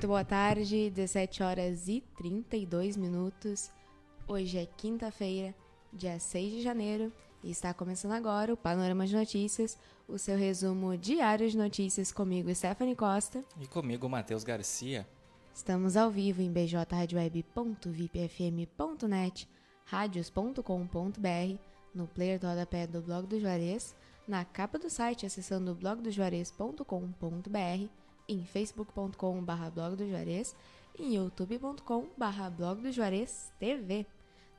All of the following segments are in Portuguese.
Muito boa tarde, 17 horas e 32 minutos. Hoje é quinta-feira, dia 6 de janeiro, e está começando agora o Panorama de Notícias, o seu resumo diário de notícias comigo, Stephanie Costa. E comigo, Matheus Garcia. Estamos ao vivo em bjradioweb.vipfm.net, radios.com.br, no player do rodapé do blog do Juarez, na capa do site acessando blogdojuarez.com.br, em facebook.com.br blog do Juarez e em youtube.com.br blog do Juarez TV.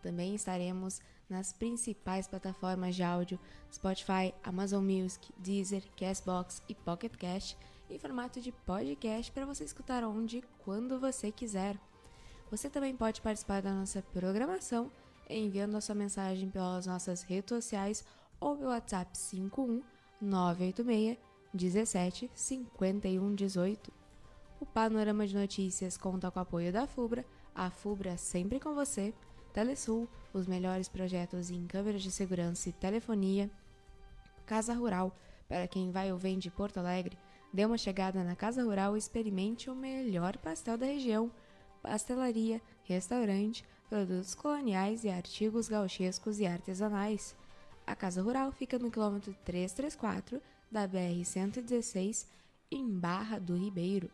Também estaremos nas principais plataformas de áudio Spotify, Amazon Music, Deezer, Castbox e Pocket Cast em formato de podcast para você escutar onde e quando você quiser. Você também pode participar da nossa programação enviando a sua mensagem pelas nossas redes sociais ou pelo WhatsApp 51 986 17 51 18. O Panorama de Notícias conta com o apoio da FUBRA, a FUBRA sempre com você, Telesul, os melhores projetos em câmeras de segurança e telefonia, Casa Rural, para quem vai ou vem de Porto Alegre, dê uma chegada na Casa Rural e experimente o melhor pastel da região, pastelaria, restaurante, produtos coloniais e artigos gauchescos e artesanais. A Casa Rural fica no quilômetro 334 da BR-116, em Barra do Ribeiro.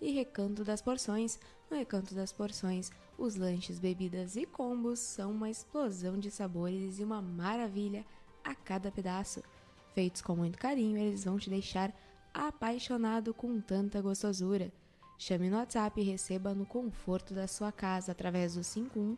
E Recanto das Porções. No Recanto das Porções, os lanches, bebidas e combos são uma explosão de sabores e uma maravilha a cada pedaço. Feitos com muito carinho, eles vão te deixar apaixonado com tanta gostosura. Chame no WhatsApp e receba no conforto da sua casa através do 51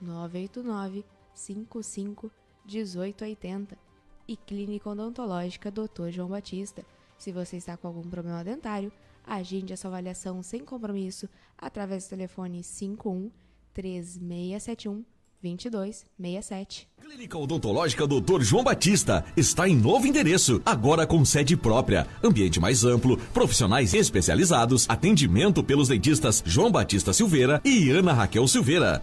989 55 1880 e Clínica Odontológica Dr. João Batista. Se você está com algum problema dentário, agende a sua avaliação sem compromisso através do telefone 51 3671 2267. Clínica Odontológica Dr. João Batista está em novo endereço, agora com sede própria, ambiente mais amplo, profissionais especializados, atendimento pelos dentistas João Batista Silveira e Ana Raquel Silveira.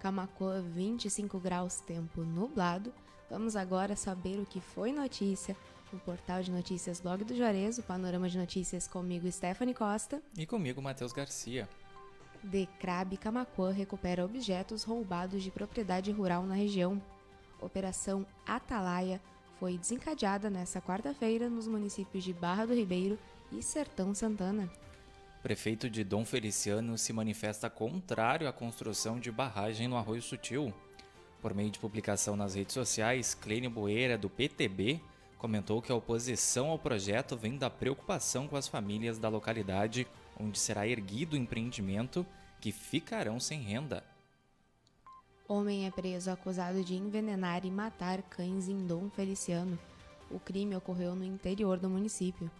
Camacoa 25 graus, tempo nublado. Vamos agora saber o que foi notícia no portal de notícias Blog do Juarez, o panorama de notícias comigo, Stephanie Costa. E comigo, Matheus Garcia. Decrabe Camacoa recupera objetos roubados de propriedade rural na região. Operação Atalaia foi desencadeada nesta quarta-feira nos municípios de Barra do Ribeiro e Sertão Santana. Prefeito de Dom Feliciano se manifesta contrário à construção de barragem no Arroio Sutil. Por meio de publicação nas redes sociais, Clênio Boeira, do PTB, comentou que a oposição ao projeto vem da preocupação com as famílias da localidade onde será erguido o empreendimento que ficarão sem renda. Homem é preso acusado de envenenar e matar cães em Dom Feliciano. O crime ocorreu no interior do município.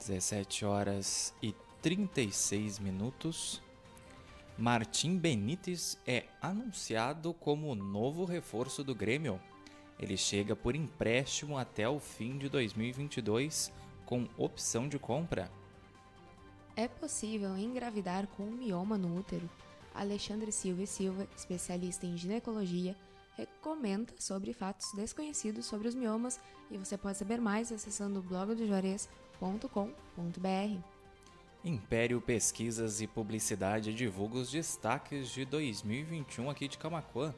17 horas e 36 minutos. Martim Benítez é anunciado como o novo reforço do Grêmio. Ele chega por empréstimo até o fim de 2022 com opção de compra. É possível engravidar com mioma no útero. Alexandre Silva e Silva, especialista em ginecologia, recomenda sobre fatos desconhecidos sobre os miomas e você pode saber mais acessando o blog do Juarez.com.br. Império Pesquisas e Publicidade divulga os destaques de 2021 aqui de Camacuã.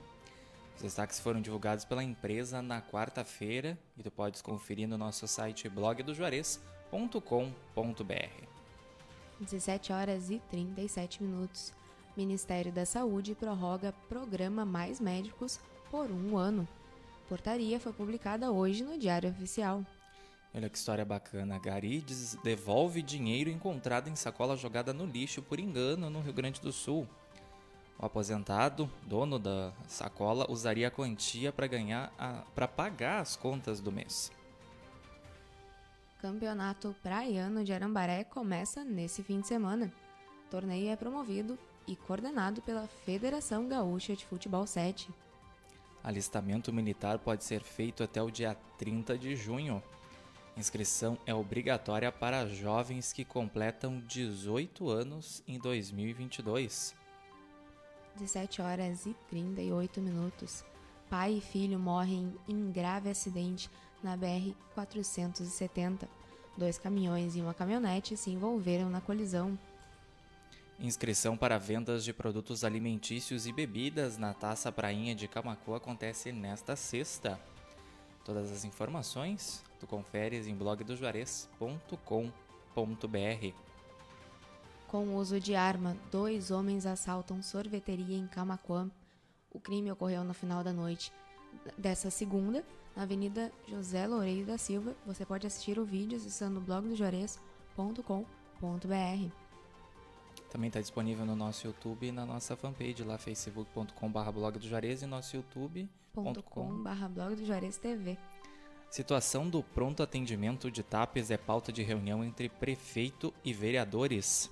Os destaques foram divulgados pela empresa na quarta-feira e tu podes conferir no nosso site blogdojuarez.com.br. 17 horas e 37 minutos. Ministério da Saúde prorroga programa Mais Médicos por um ano. Portaria foi publicada hoje no Diário Oficial. Olha que história bacana. Gari devolve dinheiro encontrado em sacola jogada no lixo por engano no Rio Grande do Sul. O aposentado, dono da sacola, usaria a quantia para ganhar para pagar as contas do mês. Campeonato Praiano de Arambaré começa nesse fim de semana. O torneio é promovido e coordenado pela Federação Gaúcha de Futebol 7. Alistamento militar pode ser feito até o dia 30 de junho. Inscrição é obrigatória para jovens que completam 18 anos em 2022. 17 horas e 38 minutos. Pai e filho morrem em grave acidente na BR-470. Dois caminhões e uma caminhonete se envolveram na colisão. Inscrição para vendas de produtos alimentícios e bebidas na Taça Prainha de Camacu acontece nesta sexta. Todas as informações tu conferes em blogdojuarez.com.br. Com uso de arma, dois homens assaltam sorveteria em Camacuã. O crime ocorreu no final da noite dessa segunda, na Avenida José Loureiro da Silva. Você pode assistir o vídeo acessando blogdojuarez.com.br. Também está disponível no nosso YouTube e na nossa fanpage lá, facebook.com.br blog do Juarez e nosso youtube.com.br blog do Juarez TV. Situação do pronto atendimento de TAPES é pauta de reunião entre prefeito e vereadores.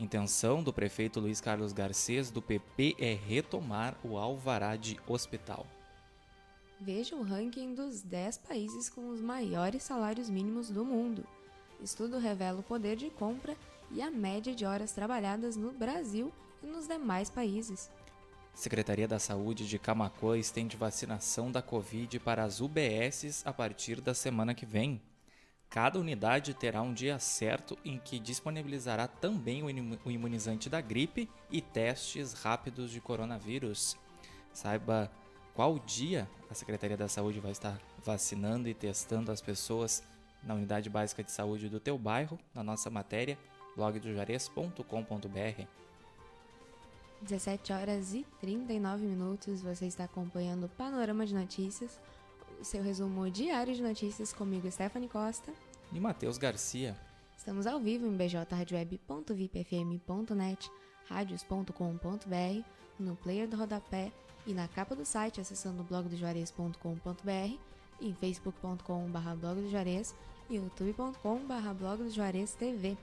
Intenção do prefeito Luiz Carlos Garcês do PP é retomar o alvará de hospital. Veja o ranking dos 10 países com os maiores salários mínimos do mundo. Estudo revela o poder de compra e a média de horas trabalhadas no Brasil e nos demais países. Secretaria da Saúde de Camacuã estende vacinação da Covid para as UBSs a partir da semana que vem. Cada unidade terá um dia certo em que disponibilizará também o imunizante da gripe e testes rápidos de coronavírus. Saiba qual dia a Secretaria da Saúde vai estar vacinando e testando as pessoas na unidade básica de saúde do teu bairro, na nossa matéria blogdojares.com.br. 17 horas e 39 minutos, você está acompanhando o Panorama de Notícias, o seu resumo diário de notícias comigo, Stephanie Costa e Matheus Garcia. Estamos ao vivo em bjradioweb.vipfm.net, radios.com.br, no player do rodapé e na capa do site acessando blogdojuarez.com.br, em facebook.com.br blog do Juarez e youtube.com.br blog do Juarez TV.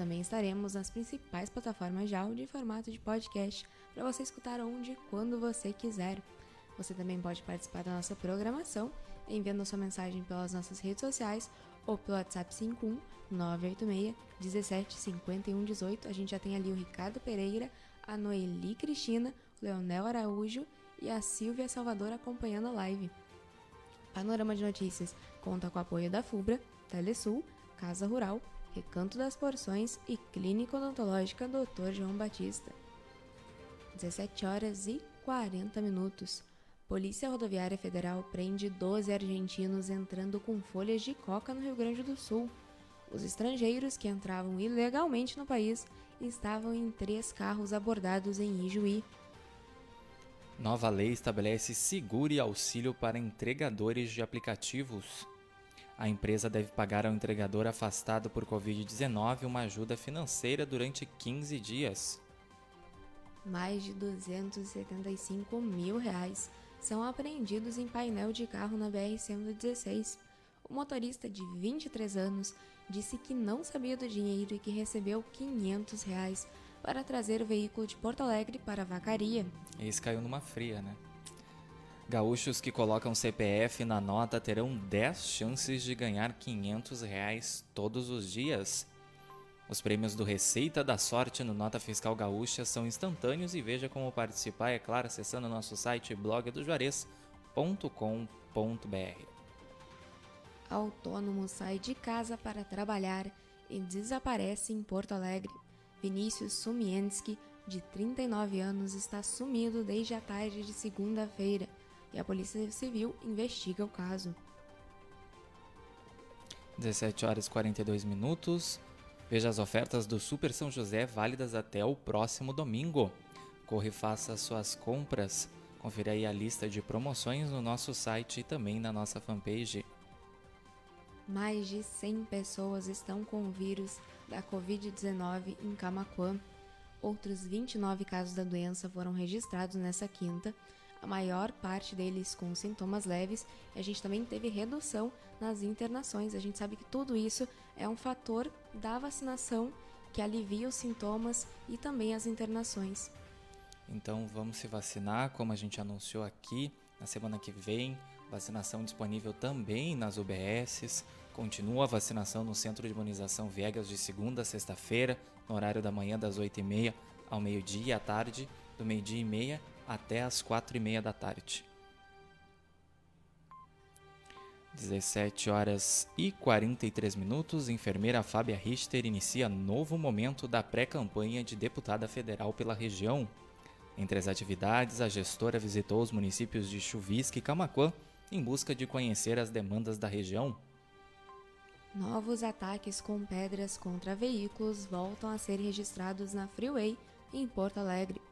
Também estaremos nas principais plataformas de áudio e formato de podcast para você escutar onde e quando você quiser. Você também pode participar da nossa programação enviando sua mensagem pelas nossas redes sociais ou pelo WhatsApp 51 986 17 51 18. A gente já tem ali o Ricardo Pereira, a Noeli Cristina, o Leonel Araújo e a Silvia Salvador acompanhando a live. Panorama de Notícias conta com o apoio da FUBRA, Telesul, Casa Rural, Recanto das Porções e Clínica Odontológica Dr. João Batista. 17 horas e 40 minutos. Polícia Rodoviária Federal prende 12 argentinos entrando com folhas de coca no Rio Grande do Sul. Os estrangeiros que entravam ilegalmente no país estavam em três carros abordados em Ijuí. Nova lei estabelece seguro e auxílio para entregadores de aplicativos. A empresa deve pagar ao entregador afastado por Covid-19 uma ajuda financeira durante 15 dias. Mais de 275 mil reais são apreendidos em painel de carro na BR-116. O motorista de 23 anos disse que não sabia do dinheiro e que recebeu 500 reais para trazer o veículo de Porto Alegre para a vacaria. Esse caiu numa fria, né? Gaúchos que colocam CPF na nota terão 10 chances de ganhar 500 reais todos os dias. Os prêmios do Receita da Sorte no Nota Fiscal Gaúcha são instantâneos e veja como participar, é claro, acessando nosso site blogdojuarez.com.br. Autônomo sai de casa para trabalhar e desaparece em Porto Alegre. Vinícius Sumienski, de 39 anos, está sumido desde a tarde de segunda-feira e a Polícia Civil investiga o caso. 17 horas e 42 minutos. Veja as ofertas do Super São José válidas até o próximo domingo. Corre e faça suas compras. Confira aí a lista de promoções no nosso site e também na nossa fanpage. Mais de 100 pessoas estão com o vírus da Covid-19 em Camacuã. Outros 29 casos da doença foram registrados nessa quinta a maior parte deles com sintomas leves, e a gente também teve redução nas internações. A gente sabe que tudo isso é um fator da vacinação que alivia os sintomas e também as internações. Então vamos se vacinar, como a gente anunciou aqui, na semana que vem, vacinação disponível também nas UBSs. Continua a vacinação no Centro de Imunização Viegas de segunda a sexta-feira, no horário da manhã das 8h30 ao meio-dia e à tarde, do meio-dia e meia até as 4h30 da tarde. 17 horas e 43 minutos, enfermeira Fábia Richter inicia novo momento da pré-campanha de deputada federal pela região. Entre as atividades, a gestora visitou os municípios de Chuvisque e Camaquã em busca de conhecer as demandas da região. Novos ataques com pedras contra veículos voltam a ser registrados na Freeway, em Porto Alegre.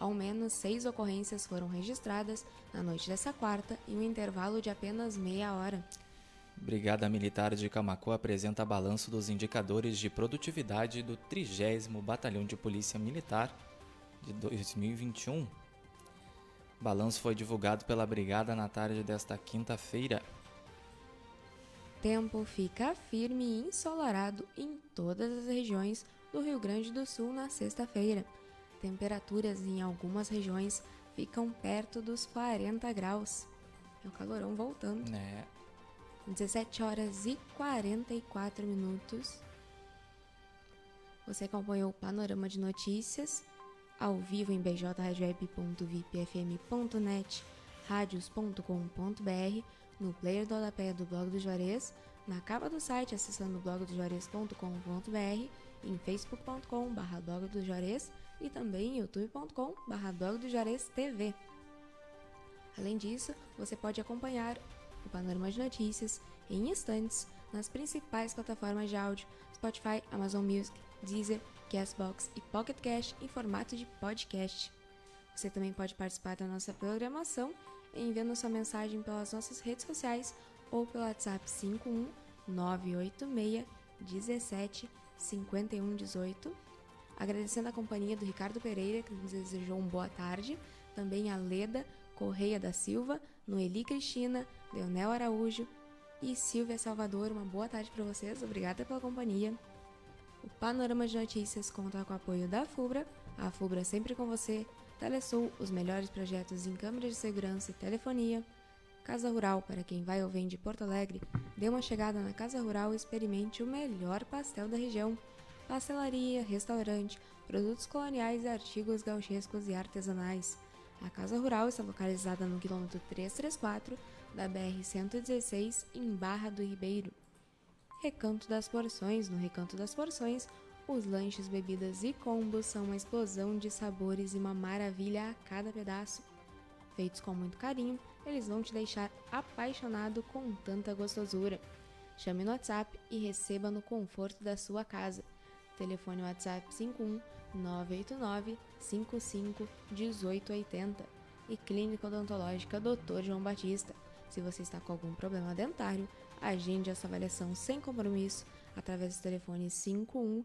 Ao menos seis ocorrências foram registradas na noite dessa quarta, em um intervalo de apenas meia hora. Brigada Militar de Camacuã apresenta balanço dos indicadores de produtividade do 30 Batalhão de Polícia Militar de 2021. O balanço foi divulgado pela Brigada na tarde desta quinta-feira. Tempo fica firme e ensolarado em todas as regiões do Rio Grande do Sul na sexta-feira. Temperaturas em algumas regiões ficam perto dos 40 graus. É o calorão voltando. Né? 17 horas e 44 minutos. Você acompanhou o panorama de notícias ao vivo em bjradioweb.vipfm.net, radios.com.br, no player do Alapé do Blog do Juarez, na capa do site acessando blogdojuarez.com.br, em facebook.com.br e também em youtube.com.br TV. Além disso, você pode acompanhar o panorama de notícias em instantes nas principais plataformas de áudio Spotify, Amazon Music, Deezer, Castbox e Pocket Cash em formato de podcast. Você também pode participar da nossa programação enviando sua mensagem pelas nossas redes sociais ou pelo WhatsApp 51 986 17 51 18. Agradecendo a companhia do Ricardo Pereira, que nos desejou uma boa tarde, também a Leda Correia da Silva, Noeli Cristina, Leonel Araújo e Silvia Salvador. Uma boa tarde para vocês, obrigada pela companhia. O Panorama de Notícias conta com o apoio da FUBRA, a FUBRA sempre com você, Telesul, os melhores projetos em câmeras de segurança e telefonia, Casa Rural, para quem vai ou vem de Porto Alegre, dê uma chegada na Casa Rural e experimente o melhor pastel da região. Pastelaria, restaurante, produtos coloniais e artigos gauchescos e artesanais. A Casa Rural está localizada no quilômetro 334 da BR-116, em Barra do Ribeiro. Recanto das Porções. No Recanto das Porções, os lanches, bebidas e combos são uma explosão de sabores e uma maravilha a cada pedaço. Feitos com muito carinho, eles vão te deixar apaixonado com tanta gostosura. Chame no WhatsApp e receba no conforto da sua casa. Telefone WhatsApp 51 989 55 1880 e Clínica Odontológica Dr. João Batista. Se você está com algum problema dentário, agende a sua avaliação sem compromisso através do telefone 51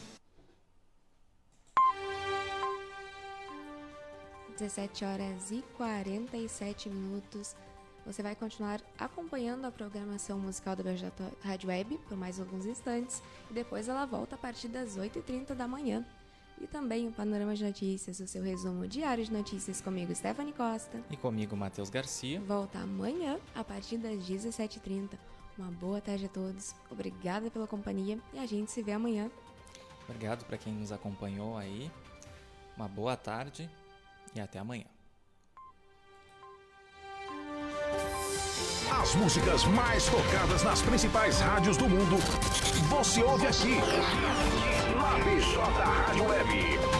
17 horas e 47 minutos. Você vai continuar acompanhando a programação musical da BJ Rádio Web por mais alguns instantes e depois ela volta a partir das 8h30 da manhã. E também o Panorama de Notícias, o seu resumo diário de notícias comigo, Stephanie Costa. E comigo, Matheus Garcia. Volta amanhã a partir das 17h30. Uma boa tarde a todos, obrigada pela companhia e a gente se vê amanhã. Obrigado para quem nos acompanhou aí. Uma boa tarde e até amanhã. As músicas mais tocadas nas principais rádios do mundo, você ouve aqui. Na BJ Rádio Web.